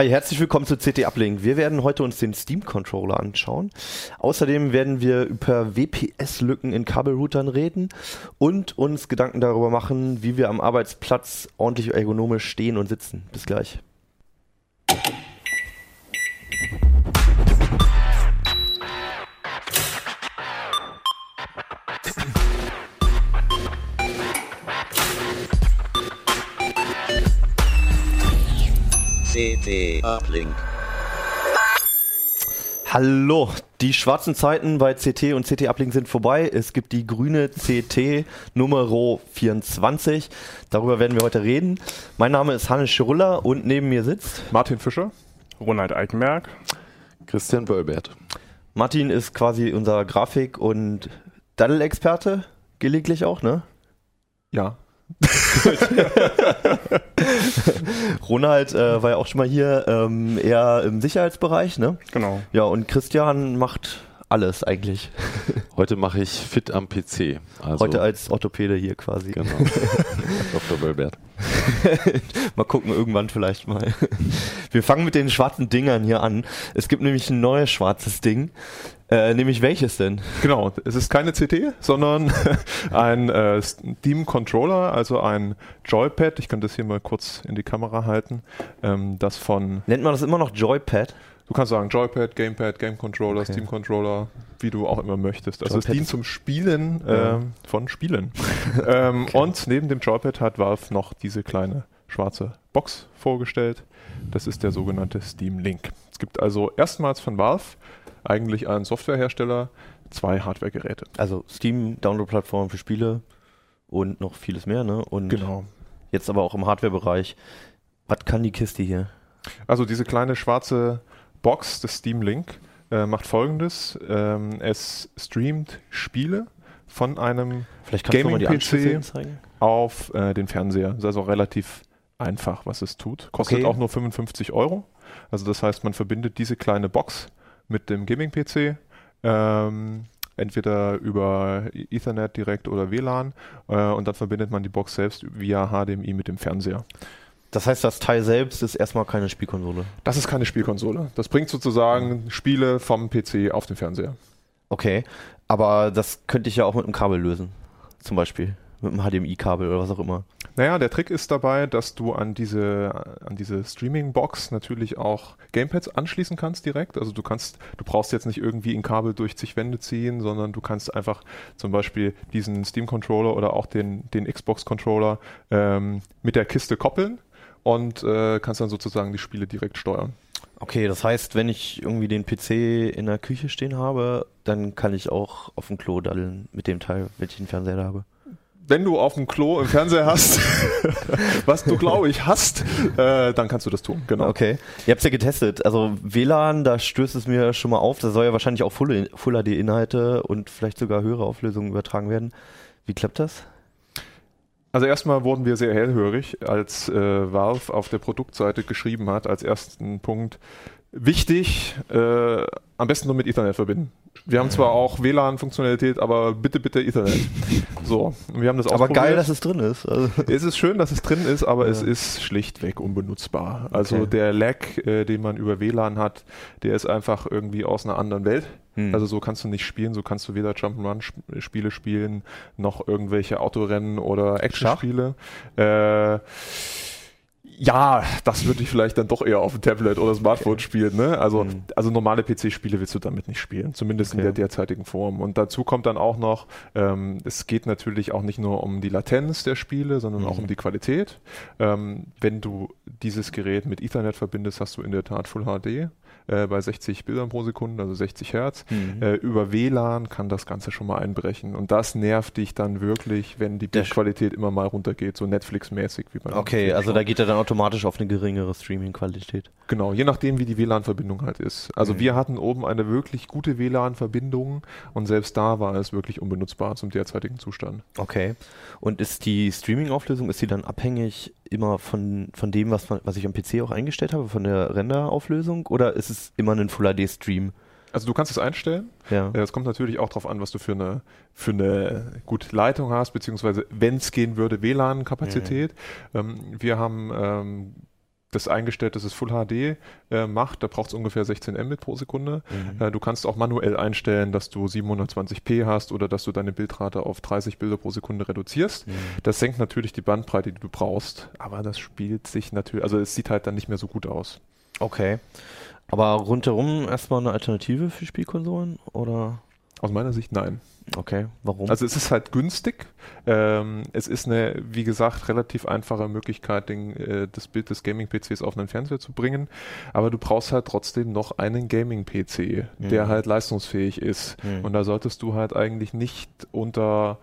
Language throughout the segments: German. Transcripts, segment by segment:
Hi, herzlich willkommen zu CT Uplink. Wir werden heute uns den Steam Controller anschauen. Außerdem werden wir über WPS-Lücken in Kabelroutern reden und uns Gedanken darüber machen, wie wir am Arbeitsplatz ordentlich ergonomisch stehen und sitzen. Bis gleich. CT Uplink. Hallo, die schwarzen Zeiten bei CT und CT Uplink sind vorbei. Es gibt die grüne CT Nummer 24. Darüber werden wir heute reden. Mein Name ist Hannes Schirulla und neben mir sitzt Martin Fischer, Ronald Eikenberg, Christian Böllbert. Martin ist quasi unser Grafik- und Daddel-Experte, gelegentlich auch, ne? Ja. Ronald äh, war ja auch schon mal hier, ähm, eher im Sicherheitsbereich, ne? Genau. Ja, und Christian macht alles eigentlich. Heute mache ich fit am PC. Also, Heute als Orthopäde hier quasi. Genau. Dr. Böllbert. mal gucken, irgendwann vielleicht mal. Wir fangen mit den schwarzen Dingern hier an. Es gibt nämlich ein neues schwarzes Ding. Äh, nämlich welches denn? Genau, es ist keine CT, sondern ein äh, Steam Controller, also ein Joypad. Ich kann das hier mal kurz in die Kamera halten. Ähm, das von. Nennt man das immer noch Joypad? Du kannst sagen Joypad, Gamepad, Game Controller, Okay. Steam Controller, wie du auch immer möchtest. Also es Joypad dient ist- zum Spielen äh, Ja. von Spielen. ähm, Und neben dem Joypad hat Valve noch diese kleine schwarze Box vorgestellt. Das ist der sogenannte Steam Link. Es gibt also erstmals von Valve, eigentlich ein Softwarehersteller, zwei Hardware-Geräte. Also Steam, Download-Plattform für Spiele und noch vieles mehr, ne? Und Genau. jetzt aber auch im Hardware-Bereich. Was kann die Kiste hier? Also diese kleine schwarze Box des Steam Link äh, macht folgendes. Ähm, es streamt Spiele von einem Gaming-PC. Auf äh, den Fernseher. Das ist also relativ einfach, was es tut. Kostet Okay. auch nur 55 Euro. Also das heißt, man verbindet diese kleine Box mit dem Gaming-PC. Ähm, entweder über Ethernet direkt oder WLAN äh, und dann verbindet man die Box selbst via HDMI mit dem Fernseher. Das heißt, das Teil selbst ist erstmal keine Spielkonsole. Das ist keine Spielkonsole. Das bringt sozusagen Spiele vom PC auf den Fernseher. Okay, aber das könnte ich ja auch mit einem Kabel lösen. Zum Beispiel. Mit einem HDMI-Kabel oder was auch immer. Naja, der Trick ist dabei, dass du an diese, an diese Streaming-Box natürlich auch Gamepads anschließen kannst direkt. Also du kannst, du brauchst jetzt nicht irgendwie ein Kabel durch zig Wände ziehen, sondern du kannst einfach zum Beispiel diesen Steam-Controller oder auch den, den Xbox-Controller ähm, mit der Kiste koppeln und äh, kannst dann sozusagen die Spiele direkt steuern. Okay, das heißt, wenn ich irgendwie den PC in der Küche stehen habe, dann kann ich auch auf dem Klo daddeln mit dem Teil, wenn ich den Fernseher da habe. Wenn du auf dem Klo im Fernseher hast, was du glaube ich hast, äh, dann kannst du das tun. Genau. Okay. Ihr habt ja getestet. Also WLAN, da stößt es mir schon mal auf. Da soll ja wahrscheinlich auch Full, Full HD-Inhalte und vielleicht sogar höhere Auflösungen übertragen werden. Wie klappt das? Also erstmal wurden wir sehr hellhörig, als äh, Valve auf der Produktseite geschrieben hat, als ersten Punkt, wichtig, äh, am besten nur mit Ethernet verbinden. Wir haben zwar auch WLAN-Funktionalität, aber bitte, bitte Ethernet. So, wir haben das Aber geil, dass es drin ist. Also, Es ist schön, dass es drin ist, aber Ja. es ist schlichtweg unbenutzbar. Also Okay. der Lag, äh, den man über WLAN hat, der ist einfach irgendwie aus einer anderen Welt. Hm. Also so kannst du nicht spielen, so kannst du weder Jump'n'Run-Spiele spielen, noch irgendwelche Autorennen oder Actionspiele. Äh, ja, das würde ich vielleicht dann doch eher auf dem Tablet oder Smartphone spielen. Ne? Also, Hm. also normale PC-Spiele willst du damit nicht spielen, zumindest in Okay. der derzeitigen Form. Und dazu kommt dann auch noch, ähm, es geht natürlich auch nicht nur um die Latenz der Spiele, sondern auch Mhm. um die Qualität. Ähm, wenn du dieses Gerät mit Ethernet verbindest, hast du in der Tat Full HD äh, bei 60 Bildern pro Sekunde, also 60 Hertz. Mhm. Äh, über WLAN kann das Ganze schon mal einbrechen. Und das nervt dich dann wirklich, wenn die Bildqualität immer mal runtergeht, so Netflix-mäßig wie bei Okay, also da geht er dann automatisch auf eine geringere Streaming-Qualität. Genau, je nachdem, wie die WLAN-Verbindung halt ist. Also Mhm. wir hatten oben eine wirklich gute WLAN-Verbindung und selbst da war es wirklich unbenutzbar zum derzeitigen Zustand. Okay. Und ist die Streaming-Auflösung, ist die dann abhängig immer von, von dem, was, man, was ich am PC auch eingestellt habe, von der Render-Auflösung? Oder ist es immer ein Full-HD-Stream? Also du kannst es einstellen. Ja. Es kommt natürlich auch darauf an, was du für eine, für eine gute Leitung hast, beziehungsweise wenn es gehen würde, WLAN-Kapazität. Ähm, wir haben ähm, das eingestellt, dass es Full HD äh, macht. Da braucht es ungefähr 16 Mbit pro Sekunde. Mhm. Äh, du kannst auch manuell einstellen, dass du 720p hast oder dass du deine Bildrate auf 30 Bilder pro Sekunde reduzierst. Mhm. Das senkt natürlich die Bandbreite, die du brauchst. Aber das spielt sich natürlich, also es sieht halt dann nicht mehr so gut aus. Okay. Aber rundherum erstmal eine Alternative für Spielkonsolen oder? Aus meiner Sicht nein. Okay, warum? Also es ist halt günstig. Ähm, es ist eine, wie gesagt, relativ einfache Möglichkeit, den, äh, das Bild des Gaming-PCs auf einen Fernseher zu bringen. Aber du brauchst halt trotzdem noch einen Gaming-PC, mhm. der halt leistungsfähig ist. Mhm. Und da solltest du halt eigentlich nicht unter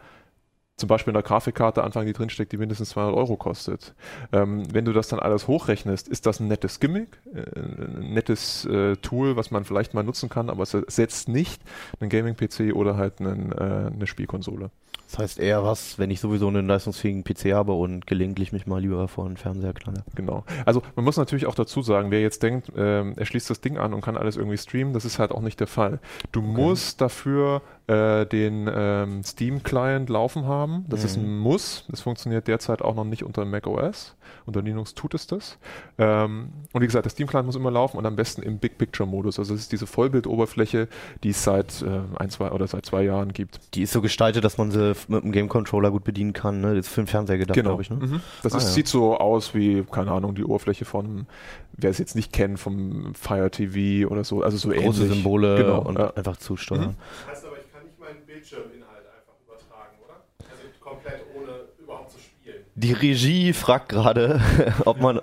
zum Beispiel in der Grafikkarte anfangen, die drinsteckt, die mindestens 200 Euro kostet. Ähm, wenn du das dann alles hochrechnest, ist das ein nettes Gimmick, äh, ein nettes äh, Tool, was man vielleicht mal nutzen kann, aber es setzt nicht einen Gaming-PC oder halt einen, äh, eine Spielkonsole. Das heißt eher was, wenn ich sowieso einen leistungsfähigen PC habe und gelegentlich mich mal lieber vor einen Fernseher knalle. Genau. Also man muss natürlich auch dazu sagen, wer jetzt denkt, ähm, er schließt das Ding an und kann alles irgendwie streamen, das ist halt auch nicht der Fall. Du okay. musst dafür äh, den ähm, Steam-Client laufen haben. Das mhm. ist ein Muss. Das funktioniert derzeit auch noch nicht unter macOS. Unter Linux tut es das. Ähm, und wie gesagt, der Steam-Client muss immer laufen und am besten im Big Picture-Modus. Also es ist diese Vollbildoberfläche, die es seit äh, ein, zwei oder seit zwei Jahren gibt. Die ist so gestaltet, dass man sie mit dem Game-Controller gut bedienen kann. Ne? Das ist für den Fernseher gedacht, genau. glaube ich. Ne? Mhm. Das ah, ist, ja. sieht so aus wie, keine Ahnung, die Oberfläche von, wer es jetzt nicht kennt, vom Fire TV oder so. Also so Große ähnlich. Symbole genau, und ja. einfach zusteuern. Mhm. Das heißt aber, ich kann nicht meinen Bildschirminhalt einfach übertragen, oder? Also komplett ohne überhaupt zu spielen. Die Regie fragt gerade, ob man.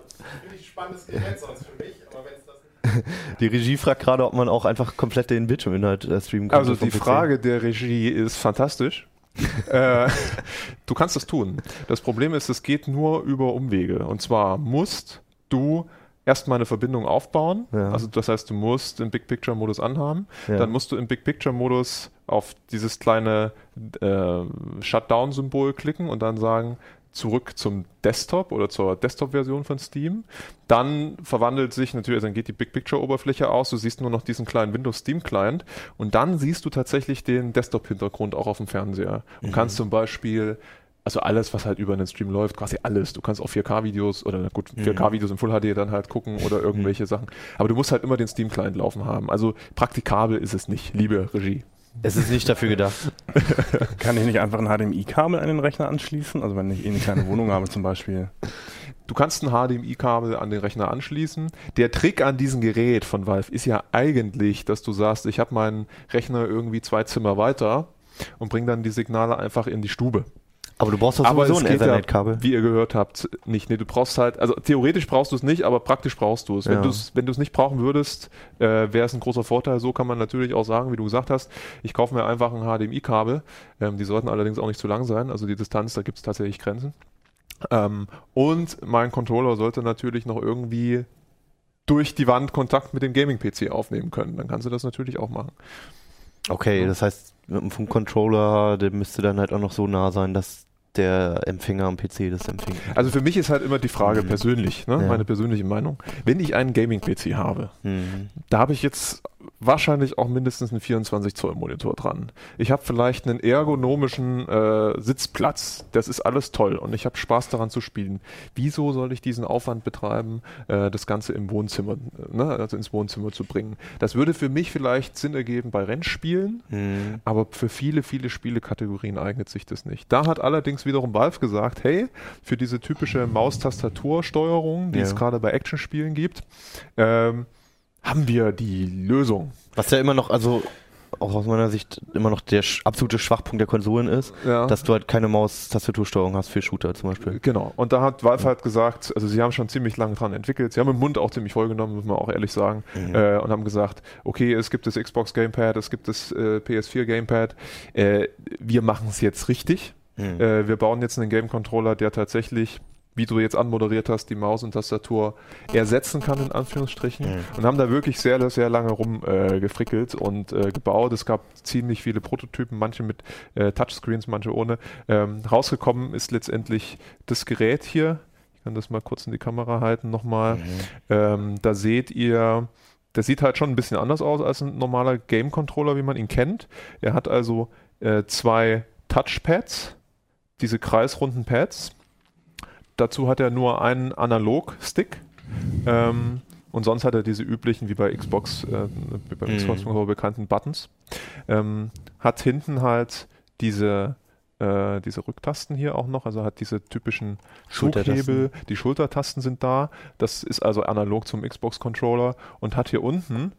Spannendes Gerät sonst für mich, aber wenn es das Die Regie fragt gerade, ob man auch einfach komplett den Bildschirminhalt äh, streamen kann. Also die Frage der Regie ist fantastisch. äh, du kannst das tun. Das Problem ist, es geht nur über Umwege. Und zwar musst du erstmal eine Verbindung aufbauen. Ja. Also das heißt, du musst den Big Picture Modus anhaben. Ja. Dann musst du im Big Picture Modus auf dieses kleine äh, Shutdown-Symbol klicken und dann sagen, zurück zum Desktop oder zur Desktop-Version von Steam. Dann verwandelt sich natürlich, also dann geht die Big Picture-Oberfläche aus, du siehst nur noch diesen kleinen Windows Steam-Client und dann siehst du tatsächlich den Desktop-Hintergrund auch auf dem Fernseher und mhm. kannst zum Beispiel also alles, was halt über einen Stream läuft, quasi alles. Du kannst auch 4K-Videos oder gut, 4K-Videos mhm. im Full HD dann halt gucken oder irgendwelche mhm. Sachen. Aber du musst halt immer den Steam-Client laufen haben. Also praktikabel ist es nicht, liebe Regie. Es ist nicht dafür gedacht. Kann ich nicht einfach ein HDMI-Kabel an den Rechner anschließen? Also wenn ich eh eine kleine Wohnung habe zum Beispiel. Du kannst ein HDMI-Kabel an den Rechner anschließen. Der Trick an diesem Gerät von Valve ist ja eigentlich, dass du sagst, ich habe meinen Rechner irgendwie zwei Zimmer weiter und bring dann die Signale einfach in die Stube. Aber du brauchst doch sowieso ein Ethernet-Kabel. Ja, wie ihr gehört habt, nicht. Nee, du brauchst halt, also theoretisch brauchst du es nicht, aber praktisch brauchst du es. Wenn ja. du es nicht brauchen würdest, äh, wäre es ein großer Vorteil. So kann man natürlich auch sagen, wie du gesagt hast, ich kaufe mir einfach ein HDMI-Kabel. Ähm, die sollten allerdings auch nicht zu lang sein. Also die Distanz, da gibt es tatsächlich Grenzen. Ähm, und mein Controller sollte natürlich noch irgendwie durch die Wand Kontakt mit dem Gaming-PC aufnehmen können. Dann kannst du das natürlich auch machen. Okay, das heißt, mit dem Funkcontroller, der müsste dann halt auch noch so nah sein, dass der Empfänger am PC das empfängt. Also für mich ist halt immer die Frage mhm. persönlich, ne? ja. meine persönliche Meinung. Wenn ich einen Gaming-PC habe, mhm. da habe ich jetzt wahrscheinlich auch mindestens einen 24 Zoll Monitor dran. Ich habe vielleicht einen ergonomischen äh, Sitzplatz. Das ist alles toll und ich habe Spaß daran zu spielen. Wieso soll ich diesen Aufwand betreiben, äh, das Ganze im Wohnzimmer, ne, also ins Wohnzimmer zu bringen? Das würde für mich vielleicht Sinn ergeben bei Rennspielen, mhm. aber für viele, viele Spielekategorien eignet sich das nicht. Da hat allerdings wiederum Valve gesagt, hey, für diese typische Maustastatursteuerung, die ja. es gerade bei Actionspielen gibt, ähm, haben wir die Lösung. Was ja immer noch, also auch aus meiner Sicht immer noch der absolute Schwachpunkt der Konsolen ist, ja. dass du halt keine Maus-Tastatursteuerung hast für Shooter zum Beispiel. Genau. Und da hat Valve ja. halt gesagt, also sie haben schon ziemlich lange dran entwickelt, sie haben im Mund auch ziemlich vollgenommen, muss man auch ehrlich sagen, mhm. äh, und haben gesagt, okay, es gibt das Xbox Gamepad, es gibt das äh, PS4 Gamepad, äh, wir machen es jetzt richtig. Mhm. Äh, wir bauen jetzt einen Game Controller, der tatsächlich wie du jetzt anmoderiert hast, die Maus und Tastatur ersetzen kann, in Anführungsstrichen. Mhm. Und haben da wirklich sehr, sehr lange rumgefrickelt äh, und äh, gebaut. Es gab ziemlich viele Prototypen, manche mit äh, Touchscreens, manche ohne. Ähm, rausgekommen ist letztendlich das Gerät hier. Ich kann das mal kurz in die Kamera halten nochmal. Mhm. Ähm, da seht ihr, der sieht halt schon ein bisschen anders aus als ein normaler Game-Controller, wie man ihn kennt. Er hat also äh, zwei Touchpads, diese kreisrunden Pads Dazu hat er nur einen Analog-Stick, Ähm, und sonst hat er diese üblichen, wie bei Xbox, äh, wie beim Mhm. Xbox bekannten Buttons. Ähm, hat hinten halt diese, äh, diese Rücktasten hier auch noch, also hat diese typischen Schultertasten. Schughebel, die Schultertasten sind da. Das ist also analog zum Xbox Controller und hat hier unten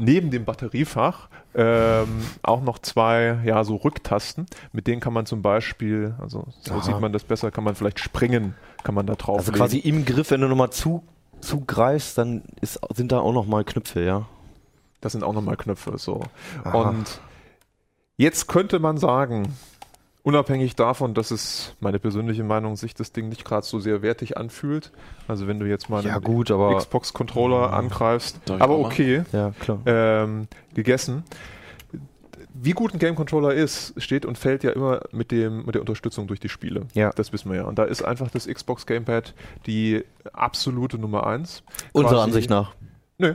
neben dem Batteriefach ähm, auch noch zwei, ja, so Rücktasten. Mit denen kann man zum Beispiel, also so Aha. sieht man das besser, kann man vielleicht springen, kann man da drauf. Also quasi im Griff, wenn du nochmal zu, zugreifst, dann ist, sind da auch nochmal Knöpfe, ja. Das sind auch nochmal Knöpfe. So. Aha. Und jetzt könnte man sagen, unabhängig davon, dass es meine persönliche Meinung sich das Ding nicht gerade so sehr wertig anfühlt. Also wenn du jetzt mal Ja einen gut, aber Xbox-Controller Mhm. angreifst, aber okay, ja ähm, gegessen. Wie gut ein Game Controller ist, steht und fällt ja immer mit, dem, mit der Unterstützung durch die Spiele. Ja. Das wissen wir ja. Und da ist einfach das Xbox Gamepad die absolute Nummer eins. Unserer Ansicht nach. Nö.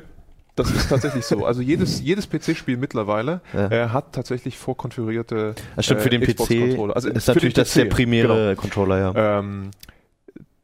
Das ist tatsächlich so. Also jedes, jedes PC-Spiel mittlerweile Ja. äh, hat tatsächlich vorkonfigurierte Das stimmt, für äh, den PC Xbox-Controller. Also ist natürlich das der PC, primäre Controller, ja. Genau. Ähm,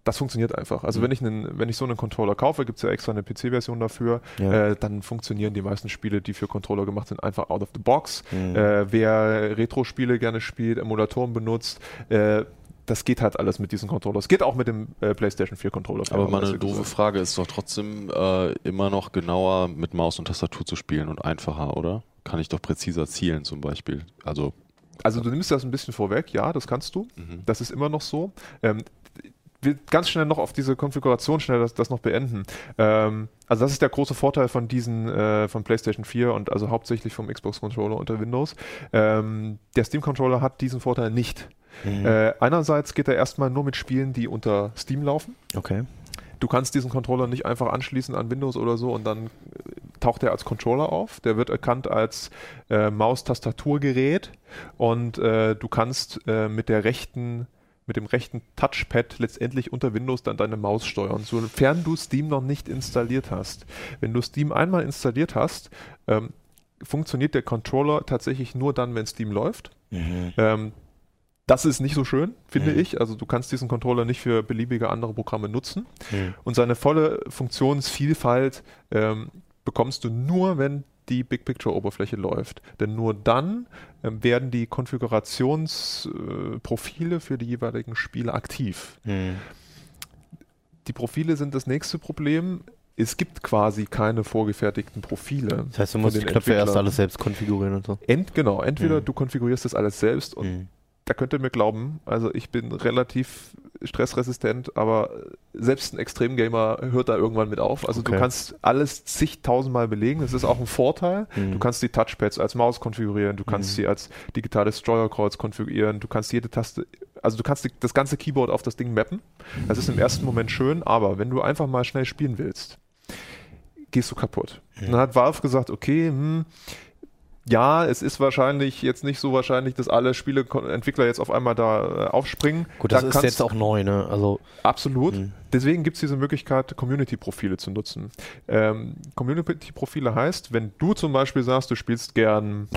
das funktioniert einfach. Also Mhm. wenn ich einen, wenn ich so einen Controller kaufe, gibt es ja extra eine PC-Version dafür, ja. äh, dann funktionieren die meisten Spiele, die für Controller gemacht sind, einfach out of the box. Mhm. Äh, wer Retro-Spiele gerne spielt, Emulatoren benutzt, äh, das geht halt alles mit diesen Controllers. Geht auch mit dem äh, PlayStation 4 Controller. Aber meine doofe gesagt. Frage ist doch trotzdem äh, immer noch genauer mit Maus und Tastatur zu spielen und einfacher, oder? Kann ich doch präziser zielen zum Beispiel. Also, Also du nimmst das ein bisschen vorweg, ja, das kannst du. mhm. Das ist immer noch so. Ähm, will ganz schnell noch auf diese Konfiguration schnell das, das noch beenden. Ähm, also das ist der große Vorteil von diesen, äh, von PlayStation 4 und also hauptsächlich vom Xbox Controller unter Windows. Ähm, der Steam Controller hat diesen Vorteil nicht. Mhm. Äh, einerseits geht er erstmal nur mit Spielen, die unter Steam laufen. okay. Du kannst diesen Controller nicht einfach anschließen an Windows oder so und dann äh, taucht er als Controller auf. Der wird erkannt als äh, Maus-Tastaturgerät und äh, du kannst äh, mit der rechten mit dem rechten Touchpad letztendlich unter Windows dann deine Maus steuern, sofern du Steam noch nicht installiert hast. Wenn du Steam einmal installiert hast, ähm, funktioniert der Controller tatsächlich nur dann, wenn Steam läuft. Mhm. Ähm, das ist nicht so schön, finde Mhm. ich. Also du kannst diesen Controller nicht für beliebige andere Programme nutzen. Mhm. Und seine volle Funktionsvielfalt ähm, bekommst du nur, wenn die Big Picture Oberfläche läuft. Denn nur dann ähm, werden die Konfigurationsprofile äh, für die jeweiligen Spiele aktiv. Mhm. Die Profile sind das nächste Problem. Es gibt quasi keine vorgefertigten Profile. Das heißt, du musst die Knöpfe erst alles selbst konfigurieren und so. Ent, genau, entweder Mhm. du konfigurierst das alles selbst und Mhm. Da könnt ihr mir glauben, also ich bin relativ stressresistent, aber selbst ein Extremgamer hört da irgendwann mit auf. Also du Okay. kannst alles zigtausendmal belegen. Das ist auch ein Vorteil. Mhm. Du kannst die Touchpads als Maus konfigurieren, du kannst Mhm. sie als digitales Steuerkreuz konfigurieren, du kannst jede Taste, also du kannst die, das ganze Keyboard auf das Ding mappen. Das ist im ersten Moment schön, aber wenn du einfach mal schnell spielen willst, gehst du kaputt. Mhm. Und dann hat Valve gesagt, okay, hm, ja, es ist wahrscheinlich jetzt nicht so wahrscheinlich, dass alle Spieleentwickler jetzt auf einmal da äh, aufspringen. Gut, das Da ist jetzt auch neu, ne? Also, Absolut. Mhm. Deswegen gibt es diese Möglichkeit, Community-Profile zu nutzen. Ähm, Community-Profile heißt, wenn du zum Beispiel sagst, du spielst gern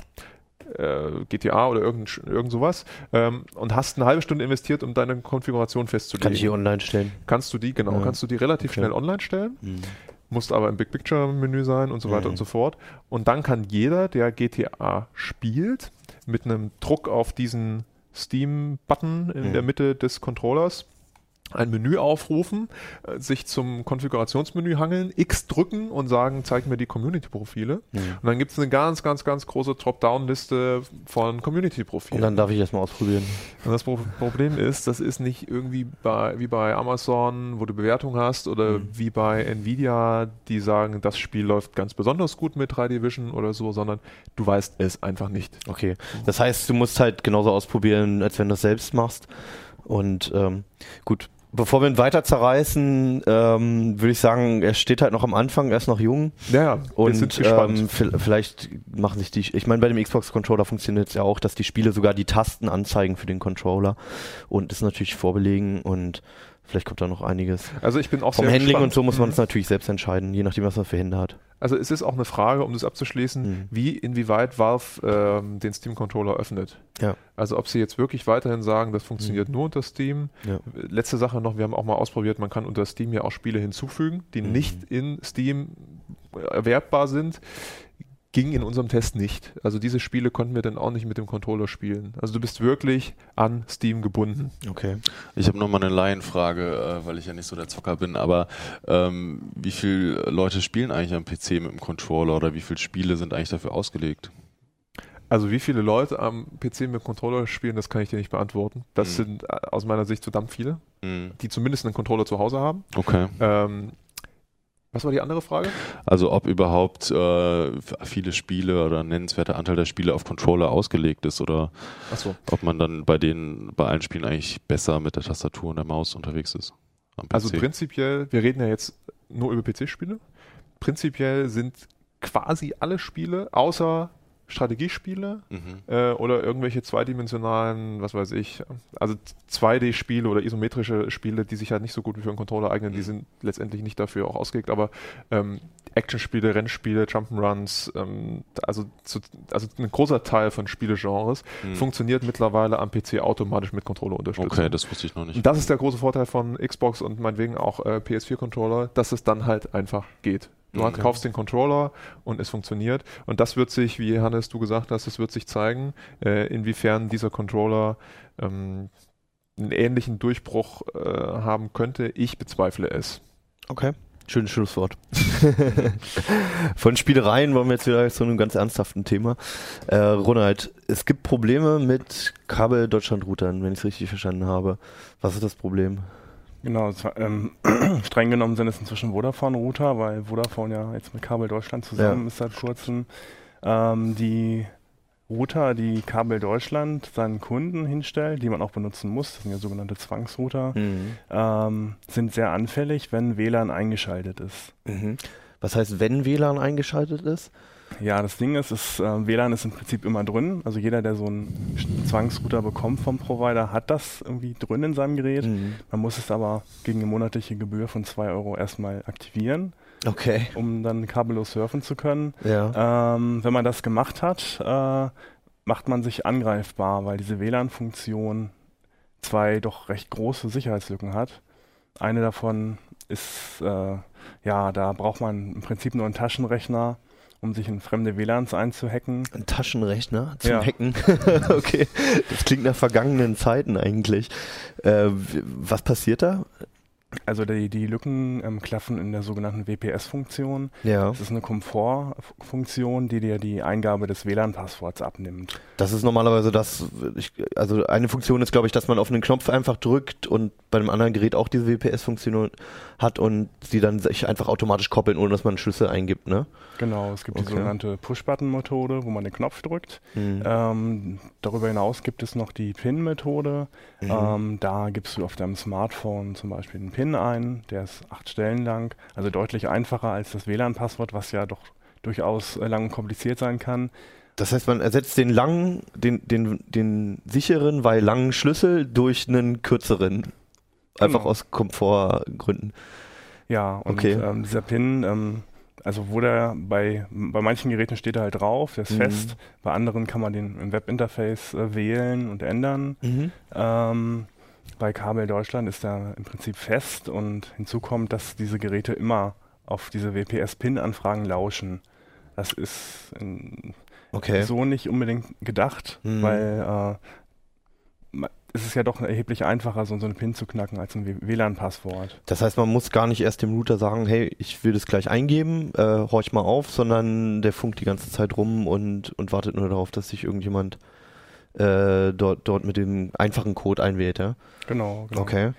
äh, GTA oder irgend, irgend sowas ähm, und hast eine halbe Stunde investiert, um deine Konfiguration festzulegen, kann ich hier online stellen. kannst du die, genau, Ja. kannst du die relativ Okay. schnell online stellen Mhm. Musst aber im Big Picture Menü sein und so weiter Mhm. und so fort. Und dann kann jeder, der GTA spielt, mit einem Druck auf diesen Steam-Button in Mhm. der Mitte des Controllers ein Menü aufrufen, äh, sich zum Konfigurationsmenü hangeln, X drücken und sagen, zeig mir die Community-Profile. Mhm. Und dann gibt es eine ganz, ganz, ganz große Top-Down-Liste von Und Community-Profilen. dann darf ich das mal ausprobieren. Und das Pro Problem ist, das ist nicht irgendwie bei, wie bei Amazon, wo du Bewertung hast, oder Mhm. wie bei Nvidia, die sagen, das Spiel läuft ganz besonders gut mit 3D Vision oder so, sondern du weißt es einfach nicht. Okay. Das heißt, du musst halt genauso ausprobieren, als wenn du es selbst machst. Und ähm, gut, bevor wir ihn weiter zerreißen, ähm, würde ich sagen, er steht halt noch am Anfang, er ist noch jung. Ja, wir Und ähm, vi- vielleicht machen sich die, ich meine, bei dem Xbox-Controller funktioniert es ja auch, dass die Spiele sogar die Tasten anzeigen für den Controller und ist natürlich vorbelegen und Vielleicht kommt da noch einiges. Also ich bin auch Vom sehr Handling gespannt. und so muss man Mhm. es natürlich selbst entscheiden, je nachdem, was man für Hände hat. Also es ist auch eine Frage, um das abzuschließen, Mhm. wie inwieweit Valve ähm, den Steam-Controller öffnet. Ja. Also ob sie jetzt wirklich weiterhin sagen, das funktioniert Mhm. nur unter Steam. Ja. Letzte Sache noch, wir haben auch mal ausprobiert, man kann unter Steam ja auch Spiele hinzufügen, die Mhm. nicht in Steam erwerbbar sind. Ging in unserem Test nicht. Also diese Spiele konnten wir dann auch nicht mit dem Controller spielen. Also du bist wirklich an Steam gebunden. Okay. Ich habe nochmal eine Laienfrage, äh, weil ich ja nicht so der Zocker bin, aber ähm, wie viele Leute spielen eigentlich am PC mit dem Controller oder wie viele Spiele sind eigentlich dafür ausgelegt? Also wie viele Leute am PC mit dem Controller spielen, das kann ich dir nicht beantworten. Das Mhm. sind äh, aus meiner Sicht verdammt viele, Hm, die zumindest einen Controller zu Hause haben. Okay. Ähm, was war die andere Frage? Also ob überhaupt äh, viele Spiele oder ein nennenswerter Anteil der Spiele auf Controller ausgelegt ist oder Achso. ob man dann bei den bei allen Spielen eigentlich besser mit der Tastatur und der Maus unterwegs ist. Also prinzipiell, wir reden ja jetzt nur über PC-Spiele. Prinzipiell sind quasi alle Spiele, außer Strategiespiele mhm. äh, oder irgendwelche zweidimensionalen, was weiß ich, also 2D-Spiele oder isometrische Spiele, die sich halt nicht so gut wie für einen Controller eignen, die Mhm. sind letztendlich nicht dafür auch ausgelegt, aber ähm, Actionspiele, Rennspiele, Jump'n'Runs, ähm, also, zu, also ein großer Teil von Spielegenres Hm. funktioniert mittlerweile am PC automatisch mit Controller-Unterstützung. Okay, das wusste ich noch nicht. Das ist der große Vorteil von Xbox und meinetwegen auch äh, PS4-Controller, dass es dann halt einfach geht. Du Okay. kaufst den Controller und es funktioniert. Und das wird sich, wie Hannes du gesagt hast, es wird sich zeigen, äh, inwiefern dieser Controller ähm, einen ähnlichen Durchbruch äh, haben könnte. Ich bezweifle es. Okay. Schönes Schlusswort. Von Spielereien wollen wir jetzt wieder zu einem ganz ernsthaften Thema. Äh, Ronald, es gibt Probleme mit Kabel-Deutschland-Routern, wenn ich es richtig verstanden habe. Was ist das Problem? Genau, war, ähm, streng genommen sind es inzwischen Vodafone-Router, weil Vodafone ja jetzt mit Kabel Deutschland zusammen Ja. ist seit kurzem. Ähm, die Router, die Kabel Deutschland seinen Kunden hinstellt, die man auch benutzen muss, das sind ja sogenannte Zwangsrouter, Mhm. ähm, sind sehr anfällig, wenn WLAN eingeschaltet ist. Mhm. Was heißt, wenn WLAN eingeschaltet ist? Ja, das Ding ist, ist äh, WLAN ist im Prinzip immer drin. Also jeder, der so einen Zwangsrouter bekommt vom Provider, hat das irgendwie drin in seinem Gerät. Mhm. Man muss es aber gegen eine monatliche Gebühr von 2 Euro erstmal aktivieren, Okay. um dann kabellos surfen zu können. Ja. Ähm, wenn man das gemacht hat, äh, macht man sich angreifbar, weil diese WLAN-Funktion zwei doch recht große Sicherheitslücken hat. Eine davon ist, äh, ja, da braucht man im Prinzip nur einen Taschenrechner, um sich in fremde WLANs einzuhacken. Ein Taschenrechner zum Ja. Hacken. okay. Das klingt nach vergangenen Zeiten eigentlich. Äh, was passiert da? Also die, die Lücken ähm, klaffen in der sogenannten WPS-Funktion. Ja. Das ist eine Komfortfunktion, die dir die Eingabe des WLAN-Passworts abnimmt. Das ist normalerweise das, ich, also eine Funktion ist, glaube ich, dass man auf einen Knopf einfach drückt und bei einem anderen Gerät auch diese WPS-Funktion hat und sie dann sich einfach automatisch koppeln, ohne dass man Schlüssel eingibt, ne? Genau, es gibt die Okay. sogenannte Push-Button-Methode, wo man den Knopf drückt. Mhm. Ähm, darüber hinaus gibt es noch die PIN-Methode. Mhm. Ähm, da gibst du auf deinem Smartphone zum Beispiel einen PIN ein, der ist acht Stellen lang, also deutlich einfacher als das WLAN-Passwort, was ja doch durchaus äh, lang und kompliziert sein kann. Das heißt, man ersetzt den langen, den, den, den sicheren, weil langen Schlüssel durch einen kürzeren. Einfach Genau. aus Komfortgründen. Ja, und Okay. ähm, dieser PIN, ähm, also wo der bei, bei manchen Geräten steht er halt drauf, der ist Mhm. fest, bei anderen kann man den im Webinterface äh, wählen und ändern. Mhm. Ähm, bei Kabel Deutschland ist er im Prinzip fest und hinzu kommt, dass diese Geräte immer auf diese WPS-PIN-Anfragen lauschen. Das ist ähm, Okay. so nicht unbedingt gedacht, Mhm. weil äh, es ist ja doch erheblich einfacher, so, so eine PIN zu knacken als ein WLAN-Passwort. Das heißt, man muss gar nicht erst dem Router sagen, hey, ich will das gleich eingeben, äh, horch mal auf, sondern der funkt die ganze Zeit rum und, und wartet nur darauf, dass sich irgendjemand äh, dort, dort mit dem einfachen Code einwählt, ja? Genau, genau. Okay.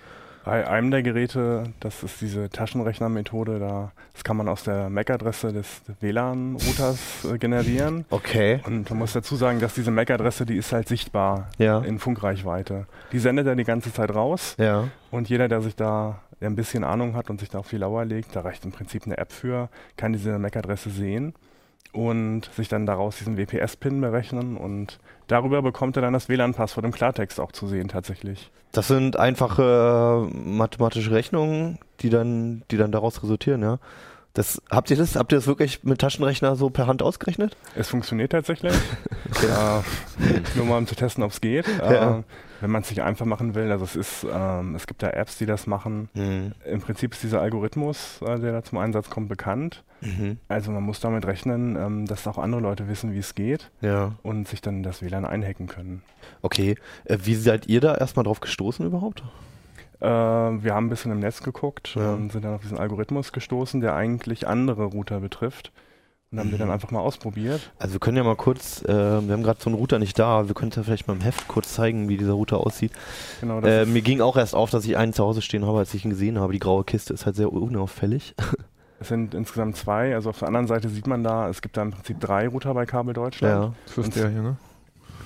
Bei einem der Geräte, das ist diese Taschenrechnermethode, da, das kann man aus der MAC-Adresse des WLAN-Routers äh, generieren. Okay. Und man muss dazu sagen, dass diese MAC-Adresse, die ist halt sichtbar Ja. in Funkreichweite. Die sendet er die ganze Zeit raus Ja. und jeder, der sich da der ein bisschen Ahnung hat und sich da auf die Lauer legt, da reicht im Prinzip eine App für, kann diese MAC-Adresse sehen und sich dann daraus diesen WPS-Pin berechnen und darüber bekommt er dann das WLAN-Passwort im Klartext auch zu sehen tatsächlich. Das sind einfache äh, mathematische Rechnungen, die dann, die dann daraus resultieren, ja. Das, habt ihr das, habt ihr das wirklich mit Taschenrechner so per Hand ausgerechnet? Es funktioniert tatsächlich. äh, nur mal um zu testen, ob es geht. Ja. Äh, wenn man es sich einfach machen will, also es ist, ähm, es gibt da Apps, die das machen. Mhm. Im Prinzip ist dieser Algorithmus, äh, der da zum Einsatz kommt, bekannt. Mhm. Also man muss damit rechnen, ähm, dass auch andere Leute wissen, wie es geht Ja. und sich dann das WLAN einhacken können. Okay. Äh, wie seid ihr da erstmal drauf gestoßen überhaupt? Äh, wir haben ein bisschen im Netz geguckt Ja. und sind dann auf diesen Algorithmus gestoßen, der eigentlich andere Router betrifft. Und haben wir Mhm. dann einfach mal ausprobiert. Also wir können ja mal kurz, äh, wir haben gerade so einen Router nicht da, wir können ja vielleicht mal im Heft kurz zeigen, wie dieser Router aussieht. Genau, das Äh, ist- mir ging auch erst auf, dass ich einen zu Hause stehen habe, als ich ihn gesehen habe. Die graue Kiste ist halt sehr unauffällig. Es sind insgesamt zwei. Also auf der anderen Seite sieht man da, es gibt da im Prinzip drei Router bei Kabel Deutschland. Das ist der hier, ne?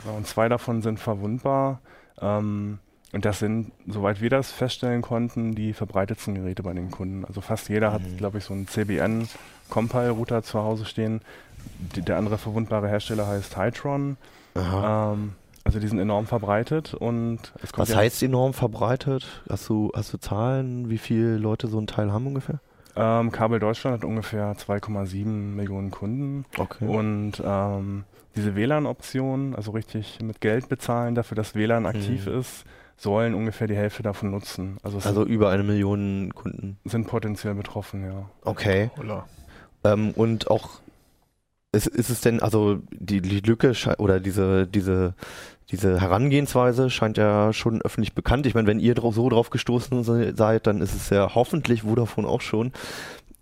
Ja, Und zwei davon sind verwundbar. Ähm, und das sind, soweit wir das feststellen konnten, die verbreitetsten Geräte bei den Kunden. Also fast jeder hat, Mhm. glaube ich, so einen CBN Compile-Router zu Hause stehen. Die, der andere verwundbare Hersteller heißt Hytron. Aha. Ähm, also die sind enorm verbreitet und Was heißt enorm verbreitet? Hast du, hast du Zahlen, wie viele Leute so einen Teil haben ungefähr? Ähm, Kabel Deutschland hat ungefähr 2,7 Millionen Kunden. Okay. Und ähm, diese WLAN-Option, also richtig mit Geld bezahlen dafür, dass WLAN aktiv Mhm. ist, sollen ungefähr die Hälfte davon nutzen. Also also über eine Million Kunden. sind, potenziell betroffen, ja. Okay. Ähm, und auch ist, ist es denn, also die, die Lücke oder diese, diese, diese Herangehensweise scheint ja schon öffentlich bekannt. Ich meine, wenn ihr so drauf gestoßen se- seid, dann ist es ja hoffentlich Vodafone auch schon.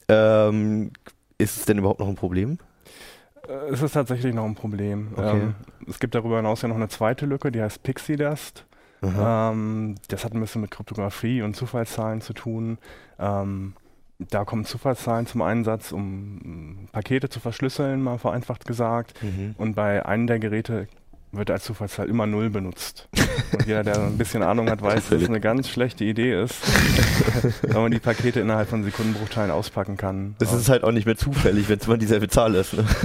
Ähm, ist es denn überhaupt noch ein Problem? Äh, Es ist tatsächlich noch ein Problem. Okay. Ähm, es gibt darüber hinaus ja noch eine zweite Lücke, die heißt Pixie Dust. Ähm, das hat ein bisschen mit Kryptographie und Zufallszahlen zu tun. Ähm, da kommen Zufallszahlen zum Einsatz, um Pakete zu verschlüsseln, mal vereinfacht gesagt. Mhm. Und bei einem der Geräte wird als Zufallszahl immer Null benutzt. Und jeder, der ein bisschen Ahnung hat, weiß, dass es eine ganz schlechte Idee ist, wenn man die Pakete innerhalb von Sekundenbruchteilen auspacken kann. Das ist halt auch nicht mehr zufällig, wenn es immer dieselbe Zahl ist. Ne?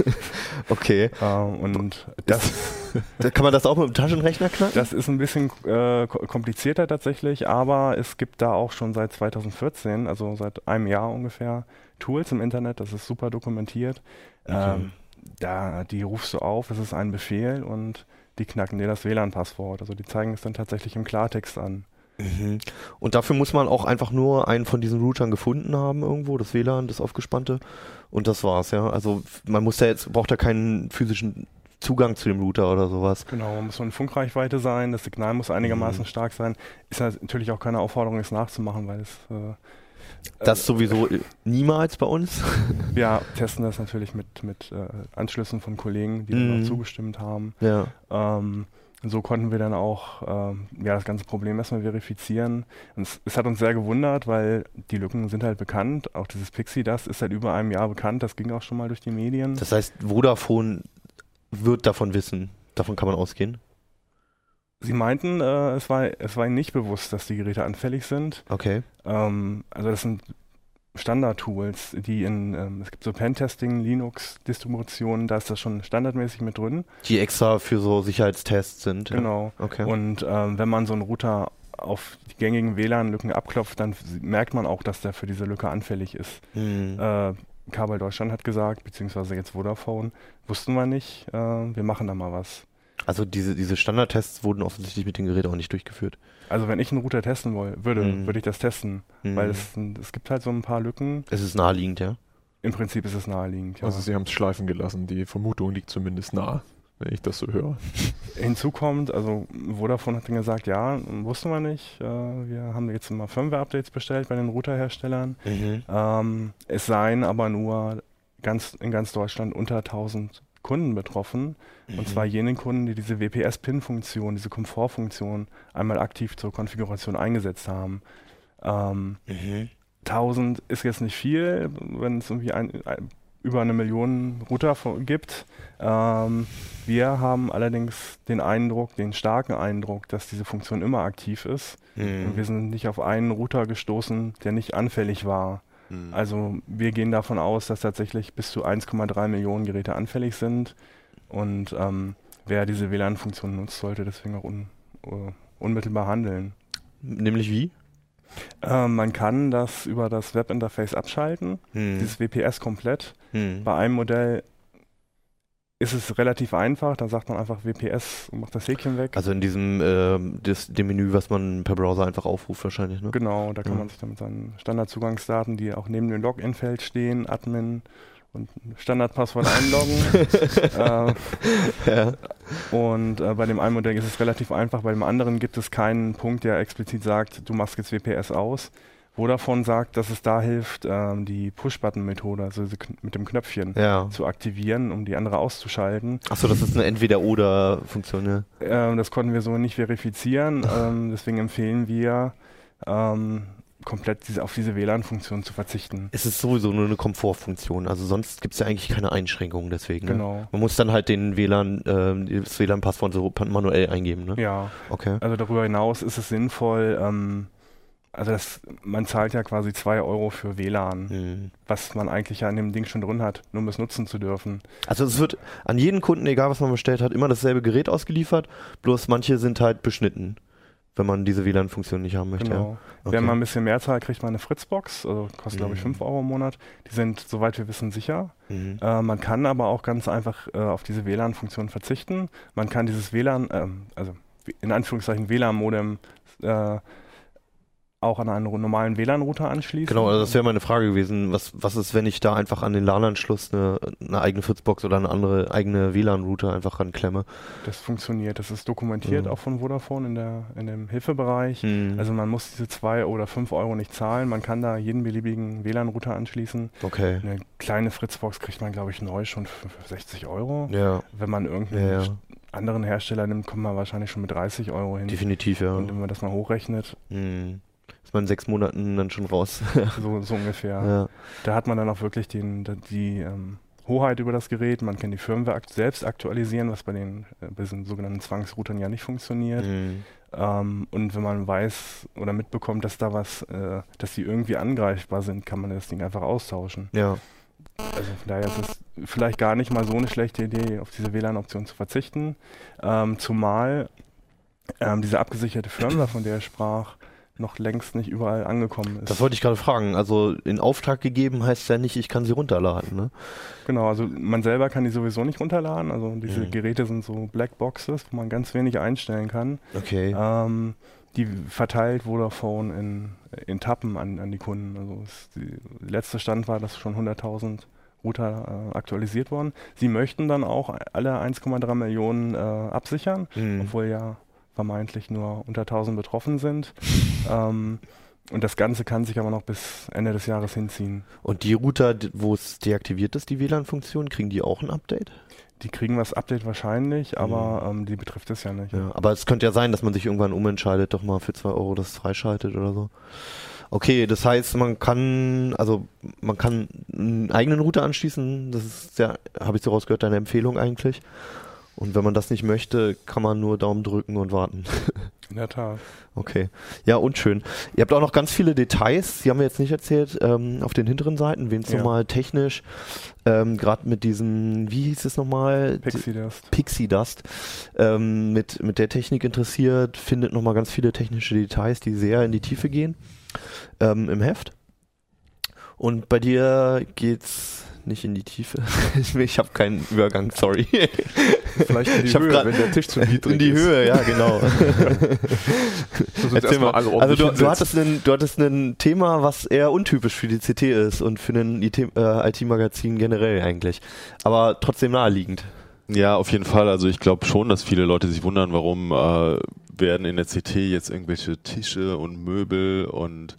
Okay. Äh, und das, Da Kann man das auch mit dem Taschenrechner knacken? das ist ein bisschen äh, ko- komplizierter tatsächlich, aber es gibt da auch schon seit 2014, also seit einem Jahr ungefähr, Tools im Internet, das ist super dokumentiert. Okay. Ähm, da, die rufst du auf, es ist ein Befehl und die knacken dir das WLAN-Passwort. Also die zeigen es dann tatsächlich im Klartext an. Mhm. Und dafür muss man auch einfach nur einen von diesen Routern gefunden haben irgendwo, das WLAN, das aufgespannte. Und das war's, ja. Also man muss ja jetzt, braucht ja keinen physischen Zugang zu dem Router oder sowas. Genau, muss so eine Funkreichweite sein, das Signal muss einigermaßen Mhm. stark sein. Ist natürlich auch keine Aufforderung, es nachzumachen, weil es äh, Das sowieso äh, niemals bei uns. wir testen das natürlich mit, mit äh, Anschlüssen von Kollegen, die dann Mhm. auch zugestimmt haben. ja. Ähm, so konnten wir dann auch ähm, ja, das ganze Problem erstmal verifizieren. Es, es hat uns sehr gewundert, weil die Lücken sind halt bekannt. Auch dieses Pixie Dust ist seit über einem Jahr bekannt. Das ging auch schon mal durch die Medien. Das heißt, Vodafone wird davon wissen. Davon kann man ausgehen. Sie meinten, äh, es, war, es war ihnen nicht bewusst, dass die Geräte anfällig sind. Okay. Ähm, also das sind Standard-Tools, die in, ähm, es gibt so Pentesting, Linux-Distributionen, da ist das schon standardmäßig mit drin. Die extra für so Sicherheitstests sind. ja. Genau. Okay. Und ähm, wenn man so einen Router auf die gängigen WLAN-Lücken abklopft, dann merkt man auch, dass der für diese Lücke anfällig ist. Hm. Äh, Kabel Deutschland hat gesagt, beziehungsweise jetzt Vodafone, wussten wir nicht, äh, wir machen da mal was. Also diese, diese Standardtests wurden offensichtlich mit dem Gerät auch nicht durchgeführt. Also wenn ich einen Router testen woll, würde, Mhm. würde ich das testen, Hm. weil es, sind- es gibt halt so ein paar Lücken. es ist naheliegend, ja. Im Prinzip ist es naheliegend. Ja. Also sie haben es schleifen gelassen. Die Vermutung liegt zumindest nah, wenn ich das so höre. Hinzu kommt, also Vodafone hat dann gesagt, ja, wussten wir nicht. Äh, wir haben jetzt mal Firmware-Updates bestellt bei den Routerherstellern. Mhm. Ähm, es seien aber nur ganz, in ganz Deutschland unter 1000 Kunden betroffen. Und Mhm. zwar jene Kunden, die diese WPS-Pin-Funktion, diese Komfortfunktion einmal aktiv zur Konfiguration eingesetzt haben. Ähm, Mhm. 1000 ist jetzt nicht viel, wenn es irgendwie ein, ein, über eine Million Router gibt. Ähm, wir haben allerdings den Eindruck, den starken Eindruck, dass diese Funktion immer aktiv ist. Und wir Mhm. sind nicht auf einen Router gestoßen, der nicht anfällig war. Hm. Also wir gehen davon aus, dass tatsächlich bis zu 1,3 Millionen Geräte anfällig sind und ähm, wer diese WLAN-Funktion nutzt, sollte deswegen auch un, uh, unmittelbar handeln. Nämlich wie? Ähm, man kann das über das Webinterface abschalten, Hm. dieses WPS komplett. Hm. Bei einem Modell ist es relativ einfach, da sagt man einfach WPS und macht das Häkchen weg. Also in diesem ähm, das, dem Menü, was man per Browser einfach aufruft wahrscheinlich, ne? Genau, da kann Ja. man sich dann mit seinen Standardzugangsdaten, die auch neben dem Login-Feld stehen, Admin und Standardpasswort einloggen. äh, Ja. und äh, bei dem einen Modell ist es relativ einfach, bei dem anderen gibt es keinen Punkt, der explizit sagt, du machst jetzt WPS aus. Vodafone sagt, dass es da hilft, ähm, die Push-Button-Methode, also mit dem Knöpfchen, ja. zu aktivieren, um die andere auszuschalten. Achso, das ist eine Entweder-Oder-Funktion, ne? Ähm, das konnten wir so nicht verifizieren, ähm, deswegen empfehlen wir, ähm, komplett diese, auf diese WLAN-Funktion zu verzichten. Es ist sowieso nur eine Komfortfunktion. Also sonst gibt es ja eigentlich keine Einschränkungen deswegen. Ne? Genau. Man muss dann halt den WLAN, ähm, das WLAN-Passwort so manuell eingeben, ne? Ja, Okay. also darüber hinaus ist es sinnvoll, ähm, also das, man zahlt ja quasi 2 Euro für WLAN, Hm. was man eigentlich ja in dem Ding schon drin hat, nur um es nutzen zu dürfen. Also es wird an jeden Kunden, egal was man bestellt hat, immer dasselbe Gerät ausgeliefert, bloß manche sind halt beschnitten, wenn man diese WLAN-Funktion nicht haben möchte. Genau. Ja? Wenn man ein bisschen mehr zahlt, kriegt man eine Fritzbox, also kostet glaube ich Mhm. 5 Euro im Monat. Die sind, soweit wir wissen, sicher. Mhm. Äh, man kann aber auch ganz einfach äh, auf diese WLAN-Funktion verzichten. Man kann dieses WLAN, ähm, also in Anführungszeichen WLAN-Modem, äh, auch an einen normalen WLAN-Router anschließen. Genau, also das wäre meine Frage gewesen. Was, was ist, wenn ich da einfach an den LAN-Anschluss eine, eine eigene Fritzbox oder eine andere eigene WLAN-Router einfach ranklemme? Das funktioniert. Das ist dokumentiert Mhm. auch von Vodafone in, der, in dem Hilfebereich. Hm. Also man muss diese zwei oder fünf Euro nicht zahlen. Man kann da jeden beliebigen WLAN-Router anschließen. okay. Eine kleine Fritzbox kriegt man, glaube ich, neu schon für für 60 Euro. Ja, Wenn man irgendeinen ja, ja. anderen Hersteller nimmt, kommt man wahrscheinlich schon mit 30 Euro hin. definitiv, ja. Und wenn man das mal hochrechnet, Hm. Man in sechs Monaten dann schon raus. so, so ungefähr. ja. Da hat man dann auch wirklich den, die ähm, Hoheit über das Gerät. Man kann die Firmware akt selbst aktualisieren, was bei den, äh, bei diesen sogenannten Zwangsroutern ja nicht funktioniert. Hm. Ähm, und wenn man weiß oder mitbekommt, dass da was, äh, dass die irgendwie angreifbar sind, kann man das Ding einfach austauschen. Ja. Also von daher ist es vielleicht gar nicht mal so eine schlechte Idee, auf diese WLAN-Option zu verzichten. Ähm, zumal ähm, diese abgesicherte Firmware, von der er sprach, noch längst nicht überall angekommen ist. Das wollte ich gerade fragen. Also in Auftrag gegeben heißt ja nicht, ich kann sie runterladen, ne? Genau, also man selber kann die sowieso nicht runterladen. Also diese Mhm. Geräte sind so Blackboxes, wo man ganz wenig einstellen kann. Okay. Ähm, die verteilt Vodafone in, in Tappen an, an die Kunden. Also die letzte Stand war, dass schon 100.000 Router äh, aktualisiert wurden. Sie möchten dann auch alle 1,3 Millionen äh, absichern, Hm. obwohl ja vermeintlich nur unter 1000 betroffen sind. ähm, und das Ganze kann sich aber noch bis Ende des Jahres hinziehen. Und die Router, wo es deaktiviert ist, die WLAN-Funktion, kriegen die auch ein Update? Die kriegen das Update wahrscheinlich, aber ähm, die betrifft es ja nicht. Ja, aber es könnte ja sein, dass man sich irgendwann umentscheidet, doch mal für zwei Euro das freischaltet oder so. Okay, das heißt, man kann, also man kann einen eigenen Router anschließen, das ist ja, habe ich so rausgehört, deine Empfehlung eigentlich. Und wenn man das nicht möchte, kann man nur Daumen drücken und warten. In der Tat. Okay. Ja, und schön. Ihr habt auch noch ganz viele Details, die haben wir jetzt nicht erzählt, ähm, auf den hinteren Seiten, wen es Ja. nochmal technisch, ähm, gerade mit diesem, wie hieß es nochmal? Pixie Dust. Pixie Dust ähm, mit, mit der Technik interessiert, findet nochmal ganz viele technische Details, die sehr in die Tiefe gehen ähm, im Heft. Und bei dir geht's nicht in die Tiefe. ich habe keinen Übergang, sorry. Vielleicht in die Ich Höhe, grad- wenn der Tisch zu niedrig in die ist. Höhe, ja, genau. Erzähl mal. alle Also ordentlich du, du, hattest einen, du hattest ein Thema, was eher untypisch für die CT ist und für ein IT, äh, IT-Magazin generell eigentlich. Aber trotzdem naheliegend. Ja, auf jeden Fall. Also ich glaube schon, dass viele Leute sich wundern, warum äh, werden in der CT jetzt irgendwelche Tische und Möbel und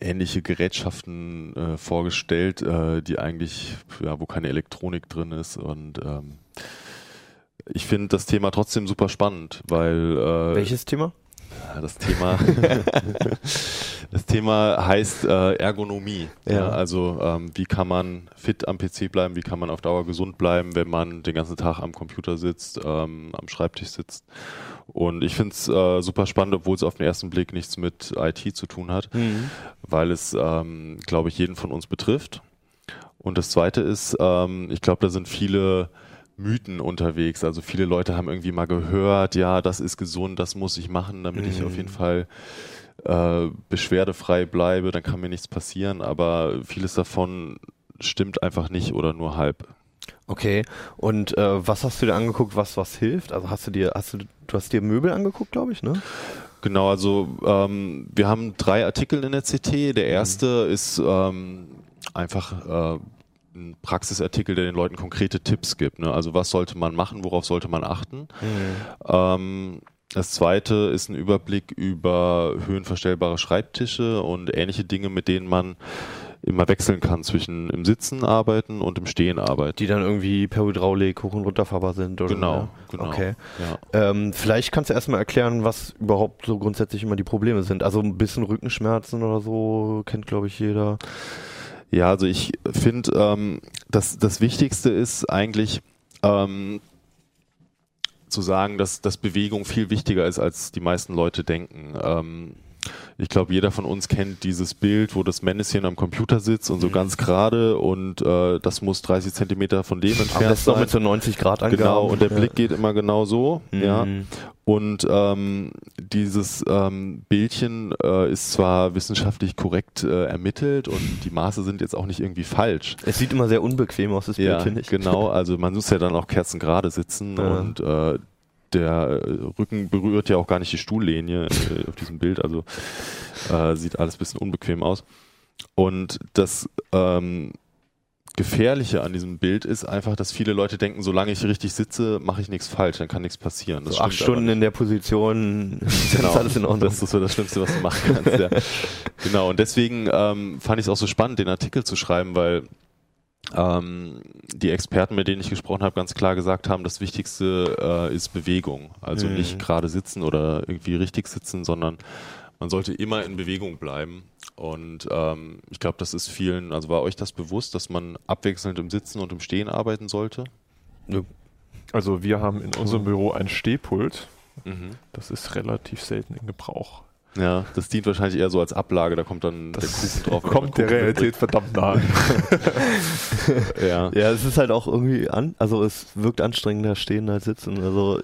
ähnliche Gerätschaften äh, vorgestellt, äh, die eigentlich, ja, wo keine Elektronik drin ist. Und ähm, ich finde das Thema trotzdem super spannend, weil äh, Welches Thema? das Thema, das Thema heißt äh, Ergonomie. Ja. Ja. also ähm, wie kann man fit am PC bleiben, wie kann man auf Dauer gesund bleiben, wenn man den ganzen Tag am Computer sitzt, ähm, am Schreibtisch sitzt. Und ich finde es äh, super spannend, obwohl es auf den ersten Blick nichts mit IT zu tun hat, Mhm. weil es, ähm, glaube ich, jeden von uns betrifft. Und das Zweite ist, ähm, ich glaube, da sind viele Mythen unterwegs. Also viele Leute haben irgendwie mal gehört, ja, das ist gesund, das muss ich machen, damit ich Mhm. auf jeden Fall äh, beschwerdefrei bleibe, dann kann mir nichts passieren. Aber vieles davon stimmt einfach nicht oder nur halb. Okay. Und äh, was hast du dir angeguckt, was was hilft? Also hast du dir, hast du, du hast dir Möbel angeguckt, glaube ich, ne? Genau, also ähm, wir haben drei Artikel in der CT. Der erste ist ähm, einfach äh, ein Praxisartikel, der den Leuten konkrete Tipps gibt. Ne? Also was sollte man machen, worauf sollte man achten. Ähm, das zweite ist ein Überblick über höhenverstellbare Schreibtische und ähnliche Dinge, mit denen man immer wechseln kann zwischen im Sitzen arbeiten und im Stehen arbeiten. Die dann irgendwie per Hydraulik hoch und runterfahrbar sind, oder? Genau, Ja. genau. Okay. Ja. Ähm, vielleicht kannst du erstmal erklären, was überhaupt so grundsätzlich immer die Probleme sind. Also ein bisschen Rückenschmerzen oder so kennt, glaube ich, jeder. Ja, also ich finde, ähm, das, das Wichtigste ist eigentlich ähm, zu sagen, dass, dass Bewegung viel wichtiger ist, als die meisten Leute denken. Ähm, ich glaube, jeder von uns kennt dieses Bild, wo das Männchen am Computer sitzt und so ganz gerade und äh, das muss 30 Zentimeter von dem entfernt besten noch sein. mit so 90 Grad Angaben. Genau, und der Ja. Blick geht immer genau so. Ja. Mhm. Und ähm, dieses ähm, Bildchen äh, ist zwar wissenschaftlich korrekt äh, ermittelt und die Maße sind jetzt auch nicht irgendwie falsch. Es sieht immer sehr unbequem aus, das Bild, Ja, finde ich. genau. Also man muss ja dann auch kerzengerade sitzen Ja. und äh, der äh, Rücken berührt ja auch gar nicht die Stuhllinie äh, auf diesem Bild. Also äh, sieht alles ein bisschen unbequem aus. Und das ähm, Gefährliche an diesem Bild ist einfach, dass viele Leute denken, solange ich richtig sitze, mache ich nichts falsch, dann kann nichts passieren. Das So acht Stunden in der Position, Genau. ist alles in Ordnung. Das ist so das Schlimmste, was du machen kannst. ja. Genau, und deswegen ähm, fand ich es auch so spannend, den Artikel zu schreiben, weil ähm, die Experten, mit denen ich gesprochen habe, ganz klar gesagt haben, das Wichtigste äh, ist Bewegung. Also Mhm. nicht gerade sitzen oder irgendwie richtig sitzen, sondern man sollte immer in Bewegung bleiben. Und ähm, ich glaube, das ist vielen, also war euch das bewusst, dass man abwechselnd im Sitzen und im Stehen arbeiten sollte? Also wir haben in unserem Büro ein Stehpult. Mhm. Das ist relativ selten in Gebrauch. Ja, das dient wahrscheinlich eher so als Ablage, da kommt dann der Kuchen drauf. kommt der Kuchen Realität verdammt nahe. mitbringt. Ja. Ja, es ist halt auch irgendwie an, also es wirkt anstrengender stehen als sitzen. Also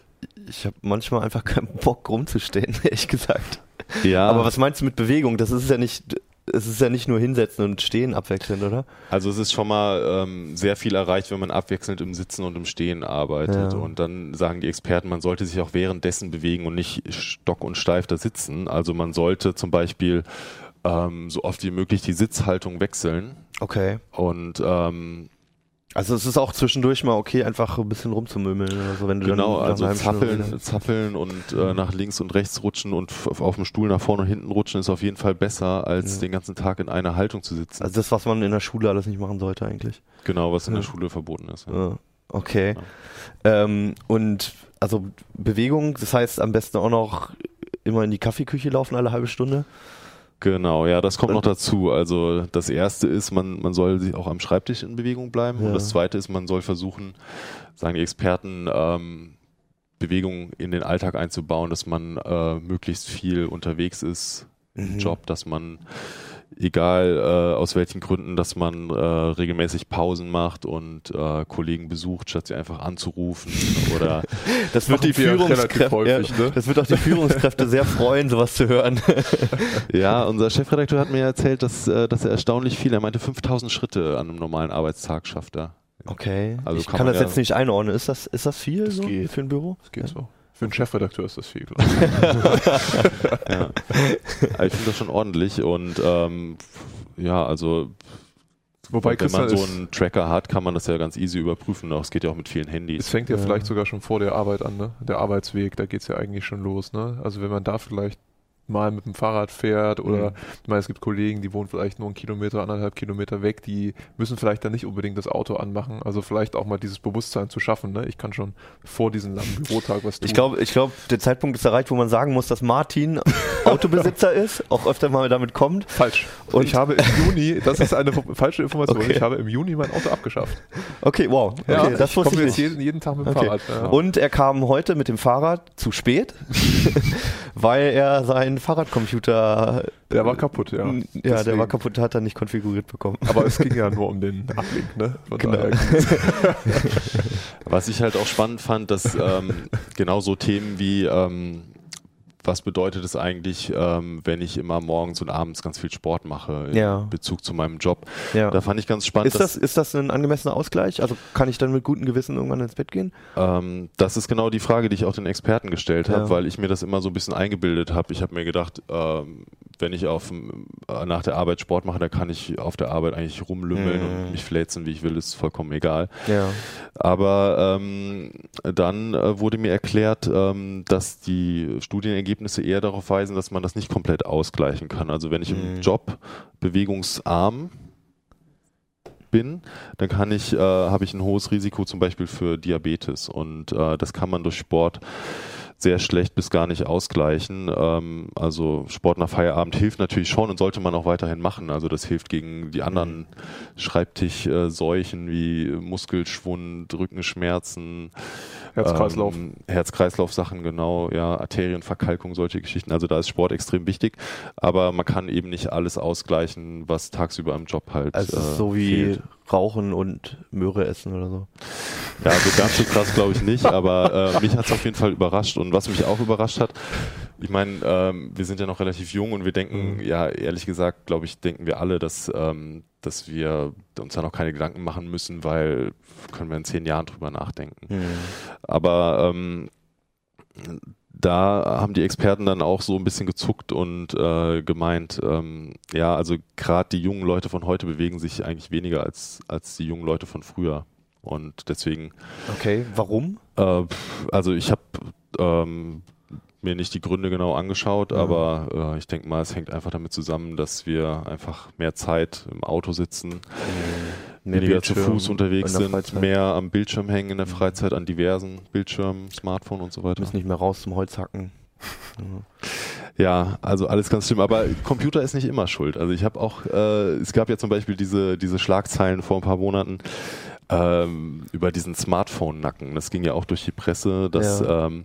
ich habe manchmal einfach keinen Bock rumzustehen, ehrlich gesagt. ja. Aber was meinst du mit Bewegung? Das ist ja nicht, es ist ja nicht nur hinsetzen und stehen abwechselnd, oder? Also es ist schon mal ähm, sehr viel erreicht, wenn man abwechselnd im Sitzen und im Stehen arbeitet. Ja. Und dann sagen die Experten, man sollte sich auch währenddessen bewegen und nicht stock und steif da sitzen. Also man sollte zum Beispiel ähm, so oft wie möglich die Sitzhaltung wechseln. Okay. Und ähm, Also es ist auch zwischendurch mal okay, einfach ein bisschen rumzumümmeln oder so, wenn du genau, dann also zappeln, zappeln und äh, nach links und rechts rutschen und auf dem Stuhl nach vorne und hinten rutschen ist auf jeden Fall besser, als Ja. den ganzen Tag in einer Haltung zu sitzen. Also das, was man in der Schule alles nicht machen sollte eigentlich. genau, was in der Ja. Schule verboten ist. Ja, okay. Ähm, und also Bewegung, das heißt am besten auch noch immer in die Kaffeeküche laufen alle halbe Stunde. Genau, ja, das kommt Und- noch dazu. Also das erste ist, man, man soll sich auch am Schreibtisch in Bewegung bleiben. Ja. Und das zweite ist, man soll versuchen, sagen die Experten, ähm, Bewegung in den Alltag einzubauen, dass man äh, möglichst viel unterwegs ist im Mhm. Job, dass man, egal äh, aus welchen Gründen, dass man äh, regelmäßig Pausen macht und äh, Kollegen besucht, statt sie einfach anzurufen oder Das wird die Führungskräfte, häufig, ja, ne? das wird auch die Führungskräfte sehr freuen, sowas zu hören. Ja, unser Chefredakteur hat mir erzählt, dass, äh, dass er erstaunlich viel, er meinte 5000 Schritte an einem normalen Arbeitstag schafft er. Okay. Also ich kann kann, das ja- jetzt nicht einordnen. Ist das, ist das viel Das so geht. für ein Büro? Das geht Ja. so. Für einen Chefredakteur ist das viel, glaube ich. Ja. Aber ich finde das schon ordentlich und ähm, ja, also Wobei, wenn Christian, man so es, einen Tracker hat, kann man das ja ganz easy überprüfen. Auch es geht ja auch mit vielen es Handys. fängt ja, Ja. vielleicht sogar schon vor der Arbeit an, ne? Der Arbeitsweg, da geht es ja eigentlich schon los, ne? Also wenn man da vielleicht mal mit dem Fahrrad fährt oder Mhm. ich meine, es gibt Kollegen, die wohnen vielleicht nur einen Kilometer, anderthalb Kilometer weg, die müssen vielleicht dann nicht unbedingt das Auto anmachen. Also vielleicht auch mal dieses Bewusstsein zu schaffen. Ne? Ich kann schon vor diesem langen Bürotag was tun. Ich glaube, ich glaub, der Zeitpunkt ist erreicht, wo man sagen muss, dass Martin Autobesitzer ist, auch öfter mal damit kommt. falsch. Und ich habe im Juni, das ist eine falsche Information, Okay. ich habe im Juni mein Auto abgeschafft. Okay, wow. Okay, das ich wusste komme ich jetzt jeden, jeden Tag mit dem Okay. Fahrrad. Ja. Und er kam heute mit dem Fahrrad zu spät, weil er seinen Fahrradcomputer. der war kaputt, ja. Ja, der Deswegen. war kaputt, hat er nicht konfiguriert bekommen. Aber es ging ja nur um den Ablink, ne? Von Genau. Was ich halt auch spannend fand, dass ähm, genau so Themen wie ähm, was bedeutet es eigentlich, ähm, wenn ich immer morgens und abends ganz viel Sport mache in Ja. Bezug zu meinem Job. Ja. Da fand ich ganz spannend, Ist das, ist das ein angemessener Ausgleich? Also kann ich dann mit gutem Gewissen irgendwann ins Bett gehen? Ähm, das ist genau die Frage, die ich auch den Experten gestellt habe, Ja. weil ich mir das immer so ein bisschen eingebildet habe. Ich habe mir gedacht, ähm, wenn ich auf, äh, nach der Arbeit Sport mache, dann kann ich auf der Arbeit eigentlich rumlümmeln Mhm. und mich fläzen, wie ich will, ist vollkommen egal. Ja. Aber ähm, dann äh, wurde mir erklärt, ähm, dass die Studienergebnisse eher darauf weisen, dass man das nicht komplett ausgleichen kann. Also wenn ich Mhm. im Job bewegungsarm bin, dann kann ich, äh, habe ich ein hohes Risiko zum Beispiel für Diabetes und äh, das kann man durch Sport sehr schlecht bis gar nicht ausgleichen. Ähm, also Sport nach Feierabend hilft natürlich schon und sollte man auch weiterhin machen. Also das hilft gegen die anderen Schreibtischseuchen wie Muskelschwund, Rückenschmerzen, Herz-Kreislauf. ähm, Herz-Kreislauf-Sachen, genau, ja, Arterienverkalkung, solche Geschichten. Also da ist Sport extrem wichtig, aber man kann eben nicht alles ausgleichen, was tagsüber im Job halt Also äh, so wie fehlt. Rauchen und Möhre essen oder so. Ja, so ganz so krass glaube ich nicht, aber äh, mich hat es auf jeden Fall überrascht. Und was mich auch überrascht hat, ich meine, ähm, wir sind ja noch relativ jung und wir denken, Mhm. ja, ehrlich gesagt, glaube ich, denken wir alle, dass, ähm, dass wir uns da noch keine Gedanken machen müssen, weil können wir in zehn Jahren drüber nachdenken. Hm. Aber ähm, da haben die Experten dann auch so ein bisschen gezuckt und äh, gemeint, ähm, ja, also gerade die jungen Leute von heute bewegen sich eigentlich weniger als, als die jungen Leute von früher. Und deswegen, Okay, warum? äh, also ich habe ähm, mir nicht die Gründe genau angeschaut, Ja. aber äh, ich denke mal, es hängt einfach damit zusammen, dass wir einfach mehr Zeit im Auto sitzen, weniger zu Bildschirm Fuß unterwegs sind, mehr am Bildschirm hängen in der. Freizeit, an diversen Bildschirmen, Smartphone und so weiter. müssen nicht mehr raus zum Holzhacken. Ja, also alles ganz schlimm. Aber Computer ist nicht immer schuld. Also ich habe auch, äh, es gab ja zum Beispiel diese, diese Schlagzeilen vor ein paar Monaten ähm, über diesen Smartphone-Nacken. Das ging ja auch durch die Presse, dass, Ja. ähm,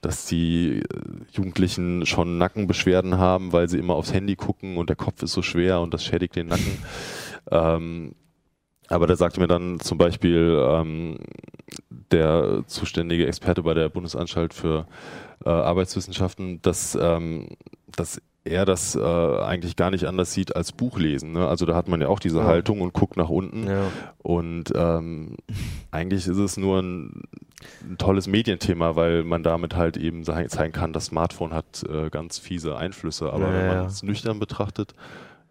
dass die äh, Jugendlichen schon Nackenbeschwerden haben, weil sie immer aufs Handy gucken und der Kopf ist so schwer und das schädigt den Nacken. ähm, aber da sagte mir dann zum Beispiel ähm, der zuständige Experte bei der Bundesanstalt für äh, Arbeitswissenschaften, dass, ähm, dass er das äh, eigentlich gar nicht anders sieht als Buchlesen. Ne? Also da hat man ja auch diese Ja. Haltung und guckt nach unten. Ja. Und ähm, eigentlich ist es nur ein, ein tolles Medienthema, weil man damit halt eben zeigen kann, das Smartphone hat äh, ganz fiese Einflüsse. Aber Ja, wenn man es nüchtern betrachtet,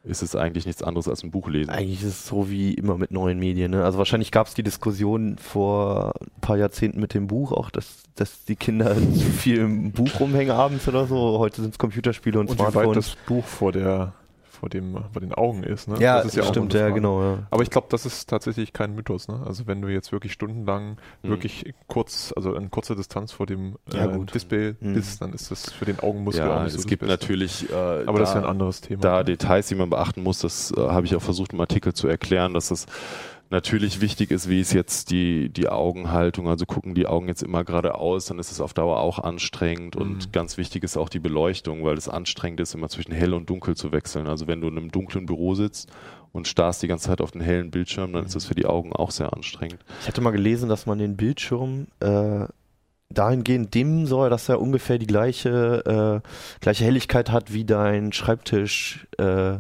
ist es eigentlich nichts anderes als ein Buch lesen. Eigentlich ist es so wie immer mit neuen Medien. Ne? Also wahrscheinlich gab es die Diskussion vor ein paar Jahrzehnten mit dem Buch auch, dass, dass die Kinder zu viel im Buch rumhängen abends oder so. Heute sind es Computerspiele und, Und wie weit Smartphones. das Buch vor der vor dem vor den Augen ist, ne? ja, das ist ja auch stimmt, ja, genau. Ja. Aber ich glaube, das ist tatsächlich kein Mythos, ne? Also wenn du jetzt wirklich stundenlang Mhm. wirklich kurz, also in kurzer Distanz vor dem Ja, äh. Display Mhm. bist, dann ist das für den Augenmuskel auch Ja, nicht so es das gibt Beste. natürlich, äh, Aber da, das ist ja ein anderes Thema. da Details, die man beachten muss. Das äh, habe ich auch versucht im Artikel zu erklären, dass es natürlich wichtig ist, wie ist jetzt die, die Augenhaltung. Also gucken die Augen jetzt immer geradeaus, dann ist es auf Dauer auch anstrengend. Mhm. Und ganz wichtig ist auch die Beleuchtung, weil es anstrengend ist, immer zwischen hell und dunkel zu wechseln. Also wenn du in einem dunklen Büro sitzt und starrst die ganze Zeit auf den hellen Bildschirm, dann ist das für die Augen auch sehr anstrengend. Ich hatte mal gelesen, dass man den Bildschirm äh, dahingehend dimmen soll, dass er ungefähr die gleiche, äh, gleiche Helligkeit hat wie dein Schreibtisch. Äh,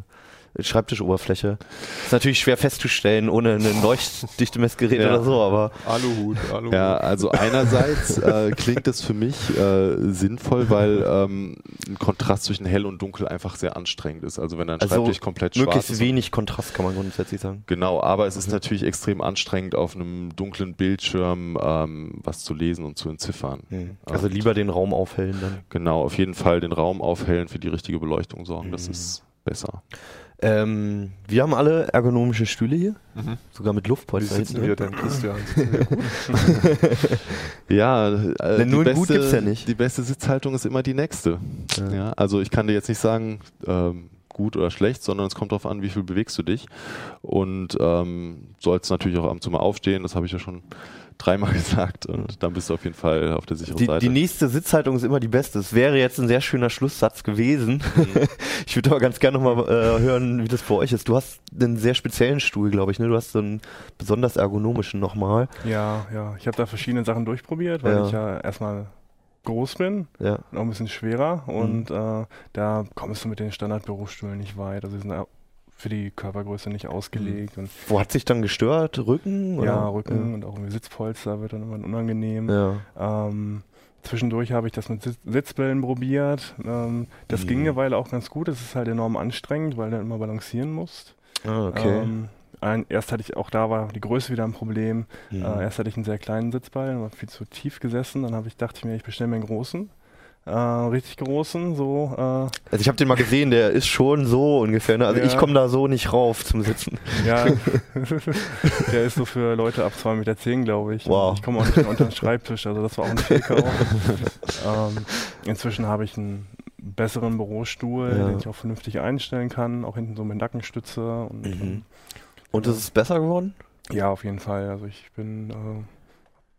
Schreibtischoberfläche. Ist natürlich schwer festzustellen ohne ein leuchtdichte Messgerät Ja. oder so, aber Aluhut, Aluhut. Ja, also einerseits äh, klingt es für mich äh, sinnvoll, weil ähm, ein Kontrast zwischen hell und dunkel einfach sehr anstrengend ist. Also wenn ein Also Schreibtisch komplett schwarz möglichst ist. wenig Kontrast kann man grundsätzlich sagen. Genau, aber es ist natürlich extrem anstrengend, auf einem dunklen Bildschirm ähm, was zu lesen und zu entziffern. Also Und lieber den Raum aufhellen dann. Genau, auf jeden Fall den Raum aufhellen, für die richtige Beleuchtung sorgen, das Mhm. ist besser. Ähm, wir haben alle ergonomische Stühle hier, Mhm. sogar mit Wie Luftpolster sitzen hinten wir denn, Christian? Sitzen? Ja, äh, Denn nur die, in gut beste, gibt's ja nicht. die beste Sitzhaltung ist immer die nächste. Ja. Ja. also ich kann dir jetzt nicht sagen, ähm, gut oder schlecht, sondern es kommt darauf an, wie viel bewegst du dich. Und ähm, sollst natürlich auch ab und zu mal aufstehen, das habe ich ja schon dreimal gesagt. Und dann bist du auf jeden Fall auf der sicheren Die, Seite. die nächste Sitzhaltung ist immer die beste. Es wäre jetzt ein sehr schöner Schlusssatz gewesen. ich würde aber ganz gerne nochmal äh, hören, wie das bei euch ist. Du hast einen sehr speziellen Stuhl, glaube ich. Ne? Du hast so einen besonders ergonomischen nochmal. Ja, ja. Ich habe da verschiedene Sachen durchprobiert, weil Ja. ich ja erstmal groß bin Ja. und auch ein bisschen schwerer Mhm. und äh, da kommst du mit den Standardbürostühlen nicht weit. Also die sind für die Körpergröße nicht ausgelegt und Wo hat sich dann gestört? Rücken? Oder? ja, Rücken und auch irgendwie Sitzpolster wird dann immer unangenehm. Ja. Ähm, zwischendurch habe ich das mit Sitz Sitzbällen probiert. Ähm, das Mhm. ging eine Weile auch ganz gut. Das ist halt enorm anstrengend, weil du immer balancieren musst. Ah, okay. Ähm, ein, erst hatte ich, auch da war die Größe wieder ein Problem. Mhm. Äh, erst hatte ich einen sehr kleinen Sitzball, war viel zu tief gesessen. Dann habe ich, dachte ich mir, ich bestelle mir einen großen. Äh, richtig großen, so. Äh, also ich habe den mal gesehen, der ist schon so ungefähr. Ne? Also Ja. ich komme da so nicht rauf zum Sitzen. ja, der ist so für Leute ab 2,10 Meter, zehn, glaube ich. Wow. Ich komme auch nicht mehr unter den Schreibtisch, also das war auch ein Fehler. ähm, inzwischen habe ich einen besseren Bürostuhl, Ja. den ich auch vernünftig einstellen kann, auch hinten so mit Nackenstütze. Und, Mhm. Und ist es besser geworden? Ja, auf jeden Fall. Also ich bin äh,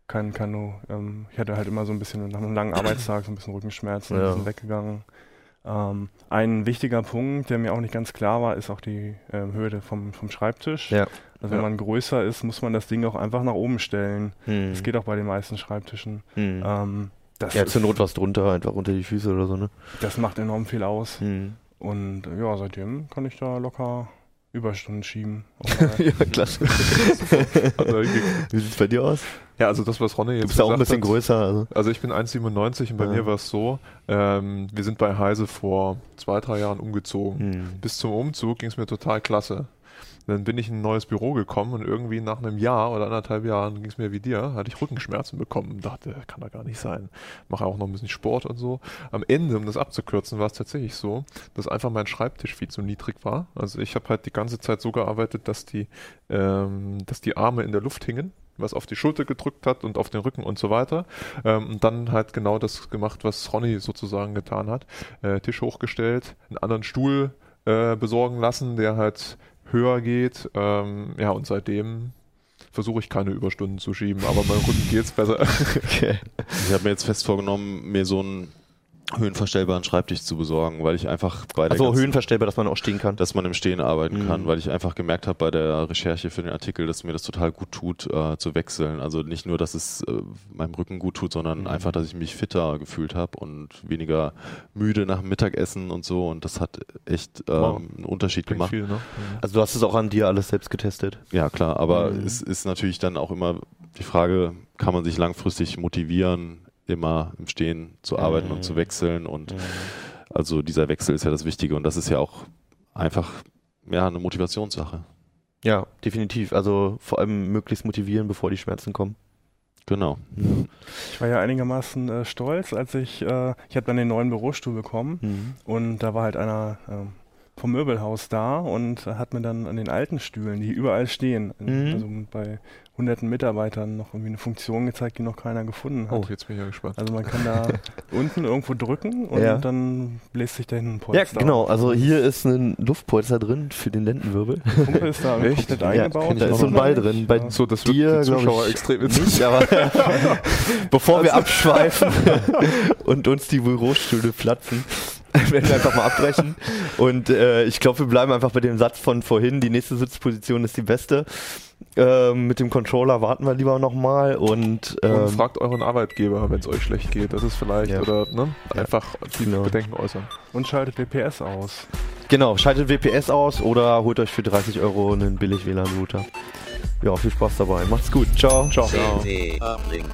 kein, nur, ähm, ich hatte halt immer so ein bisschen nach einem langen Arbeitstag so ein bisschen Rückenschmerzen, Ja. sind weggegangen. Ähm, ein wichtiger Punkt, der mir auch nicht ganz klar war, ist auch die ähm, Höhe vom, vom Schreibtisch. Ja. Also wenn Ja. man größer ist, muss man das Ding auch einfach nach oben stellen. Mhm. Das geht auch bei den meisten Schreibtischen. Mhm. Ähm, das, ja, zur Not was drunter, einfach unter die Füße oder so, ne? das macht enorm viel aus. Mhm. Und ja, seitdem kann ich da locker Überstunden schieben. Ja, klasse. Wie sieht's bei dir aus? ja, also das, was Ronny Du jetzt bist ja auch ein bisschen hat, größer. Also. Also ich bin 1,97 und bei Ja. mir war es so, ähm, wir sind bei Heise vor zwei, drei Jahren umgezogen. Mhm. Bis zum Umzug ging es mir total klasse. Dann bin ich in ein neues Büro gekommen und irgendwie nach einem Jahr oder anderthalb Jahren ging es mir wie dir, hatte ich Rückenschmerzen bekommen und dachte, kann da gar nicht sein. Mache auch noch ein bisschen Sport und so. Am Ende, um das abzukürzen, war es tatsächlich so, dass einfach mein Schreibtisch viel zu niedrig war. Also ich habe halt die ganze Zeit so gearbeitet, dass die, ähm, dass die Arme in der Luft hingen was auf die Schulter gedrückt hat und auf den Rücken und so weiter. Ähm, und dann halt genau das gemacht, was Ronny sozusagen getan hat. Äh, Tisch hochgestellt, einen anderen Stuhl äh, besorgen lassen, der halt höher geht. Ähm, ja, und seitdem versuche ich keine Überstunden zu schieben, aber meinem Rücken geht's besser. Okay. Ich habe mir jetzt fest vorgenommen, mir so einen höhenverstellbaren Schreibtisch zu besorgen, weil ich einfach bei der Also ganzen- höhenverstellbar, dass man auch stehen kann. dass man im Stehen arbeiten Mhm. kann, weil ich einfach gemerkt habe bei der Recherche für den Artikel, dass mir das total gut tut, äh, zu wechseln. Also nicht nur, dass es äh, meinem Rücken gut tut, sondern Mhm. einfach, dass ich mich fitter gefühlt habe und weniger müde nach dem Mittagessen und so. Und das hat echt ähm, Wow. einen Unterschied Klingt gemacht. viel, ne? Also du hast es auch an dir alles selbst getestet. Ja, klar, aber Mhm. es ist natürlich dann auch immer die Frage, kann man sich langfristig motivieren, immer im Stehen zu arbeiten Mhm. und zu wechseln und also dieser Wechsel ist ja das Wichtige und das ist ja auch einfach ja eine Motivationssache. Ja, definitiv. Also vor allem möglichst motivieren, bevor die Schmerzen kommen. Genau. Ich war ja einigermaßen äh, stolz, als ich, äh, ich habe dann den neuen Bürostuhl bekommen Mhm. und da war halt einer ähm, vom Möbelhaus da und hat mir dann an den alten Stühlen, die überall stehen, Mhm. also bei hunderten Mitarbeitern noch irgendwie eine Funktion gezeigt, die noch keiner gefunden hat. Oh, jetzt bin ich ja gespannt. Also man kann da unten irgendwo drücken und Ja. dann bläst sich da hinten ein Ja, Polster genau. auf. Also hier ist ein Luftpolster drin für den Lendenwirbel. Der Pumpe ist da Echt? komplett Ja, eingebaut. da ist so ein Ball drin. Bei Ja. So, das wird dir, Zuschauer ich, extrem nicht, aber bevor wir abschweifen und uns die Bürostühle platzen, werden wir einfach mal abbrechen. Und äh, ich glaube, wir bleiben einfach bei dem Satz von vorhin, die nächste Sitzposition ist die beste. Ähm, mit dem Controller warten wir lieber nochmal und, ähm, Und fragt euren Arbeitgeber, wenn es euch schlecht geht. Das ist vielleicht, Ja. oder ne, Ja. einfach die Genau. Bedenken äußern. Und schaltet WPS aus. Genau, schaltet WPS aus oder holt euch für 30 Euro einen billig WLAN-Router. Ja, viel Spaß dabei. Macht's gut. Ciao. Ciao. CT Uplink.